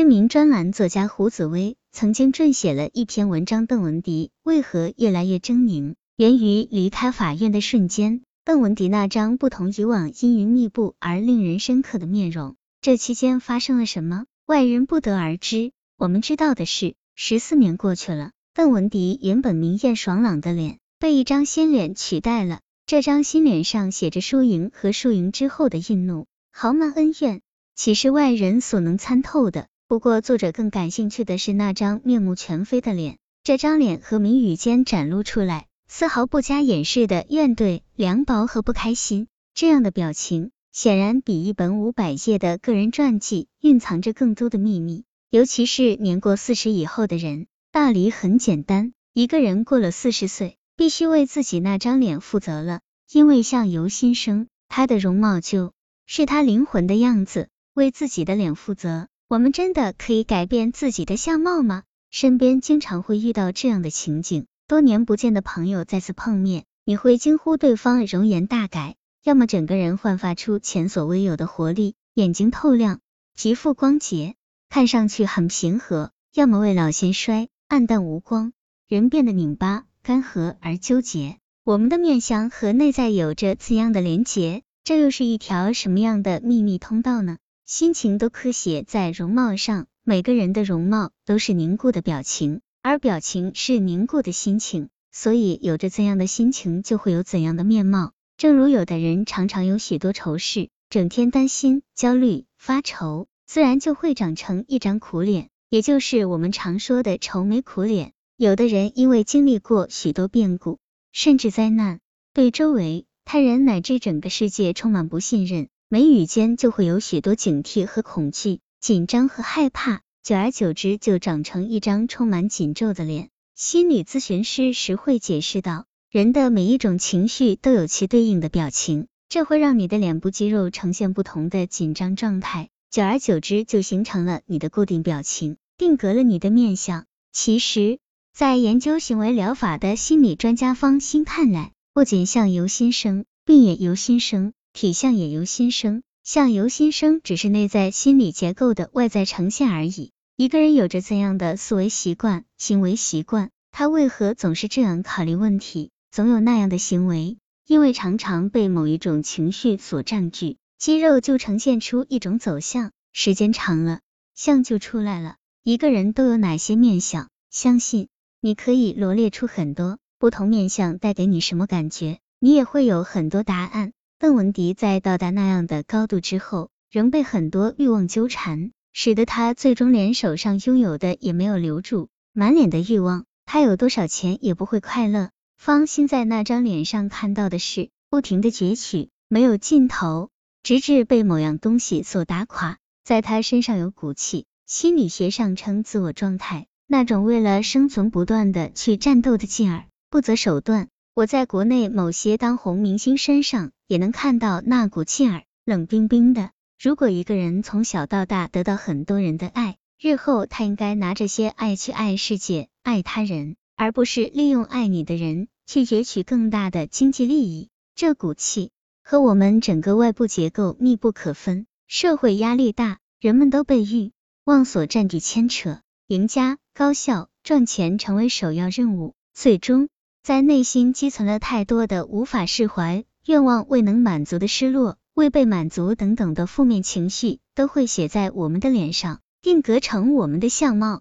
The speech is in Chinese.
知名专栏作家胡紫薇曾经撰写了一篇文章：邓文迪为何越来越狰狞？源于离开法院的瞬间，邓文迪那张不同以往阴云密布而令人深刻的面容。这期间发生了什么？外人不得而知。我们知道的是，十四年过去了，邓文迪原本明艳爽朗的脸被一张新脸取代了。这张新脸上写着输赢和输赢之后的愠怒、豪迈、恩怨，岂是外人所能参透的？不过，作者更感兴趣的是那张面目全非的脸。这张脸和眉宇间展露出来，丝毫不加掩饰的怨怼、凉薄和不开心。这样的表情，显然比一本五百页的个人传记蕴藏着更多的秘密。尤其是年过四十以后的人，道理很简单：一个人过了四十岁。必须为自己那张脸负责了，因为相由心生，他的容貌就是他灵魂的样子。为自己的脸负责，我们真的可以改变自己的相貌吗？身边经常会遇到这样的情景：多年不见的朋友再次碰面，你会惊呼对方容颜大改，要么整个人焕发出前所未有的活力，眼睛透亮，皮肤光洁，看上去很平和；要么未老先衰，暗淡无光，人变得拧巴。干涸而纠结，我们的面相和内在有着怎样的连结？这又是一条什么样的秘密通道呢？心情都刻写在容貌上，每个人的容貌都是凝固的表情，而表情是凝固的心情，所以有着怎样的心情，就会有怎样的面貌。正如有的人常常有许多愁事，整天担心、焦虑、发愁，自然就会长成一张苦脸，也就是我们常说的愁眉苦脸。有的人因为经历过许多变故，甚至灾难，对周围他人乃至整个世界充满不信任，眉宇间就会有许多警惕和恐惧、紧张和害怕，久而久之就长成一张充满紧皱的脸。心理咨询师时会解释道，人的每一种情绪都有其对应的表情，这会让你的脸部肌肉呈现不同的紧张状态，久而久之就形成了你的固定表情，定格了你的面相。其实。在研究行为疗法的心理专家方心看来，不仅相由心生，病也由心生，体相也由心生。相由心生只是内在心理结构的外在呈现而已。一个人有着怎样的思维习惯、行为习惯，他为何总是这样考虑问题，总有那样的行为？因为常常被某一种情绪所占据，肌肉就呈现出一种走向，时间长了，相就出来了。一个人都有哪些面相？相信。你可以罗列出很多不同面相带给你什么感觉，你也会有很多答案。邓文迪在到达那样的高度之后，仍被很多欲望纠缠，使得他最终连手上拥有的也没有留住，满脸的欲望，他有多少钱也不会快乐。方心在那张脸上看到的是不停的攫取，没有尽头，直至被某样东西所打垮。在他身上有骨气，心理学上称自我状态。那种为了生存不断的去战斗的劲儿，不择手段。我在国内某些当红明星身上也能看到那股劲儿，冷冰冰的。如果一个人从小到大得到很多人的爱，日后他应该拿这些爱去爱世界、爱他人，而不是利用爱你的人去攫取更大的经济利益。这股气和我们整个外部结构密不可分。社会压力大，人们都被欲望所占据牵扯。赢家、高效、赚钱成为首要任务，最终在内心积存了太多的无法释怀、愿望未能满足的失落、未被满足等等的负面情绪，都会写在我们的脸上，定格成我们的相貌。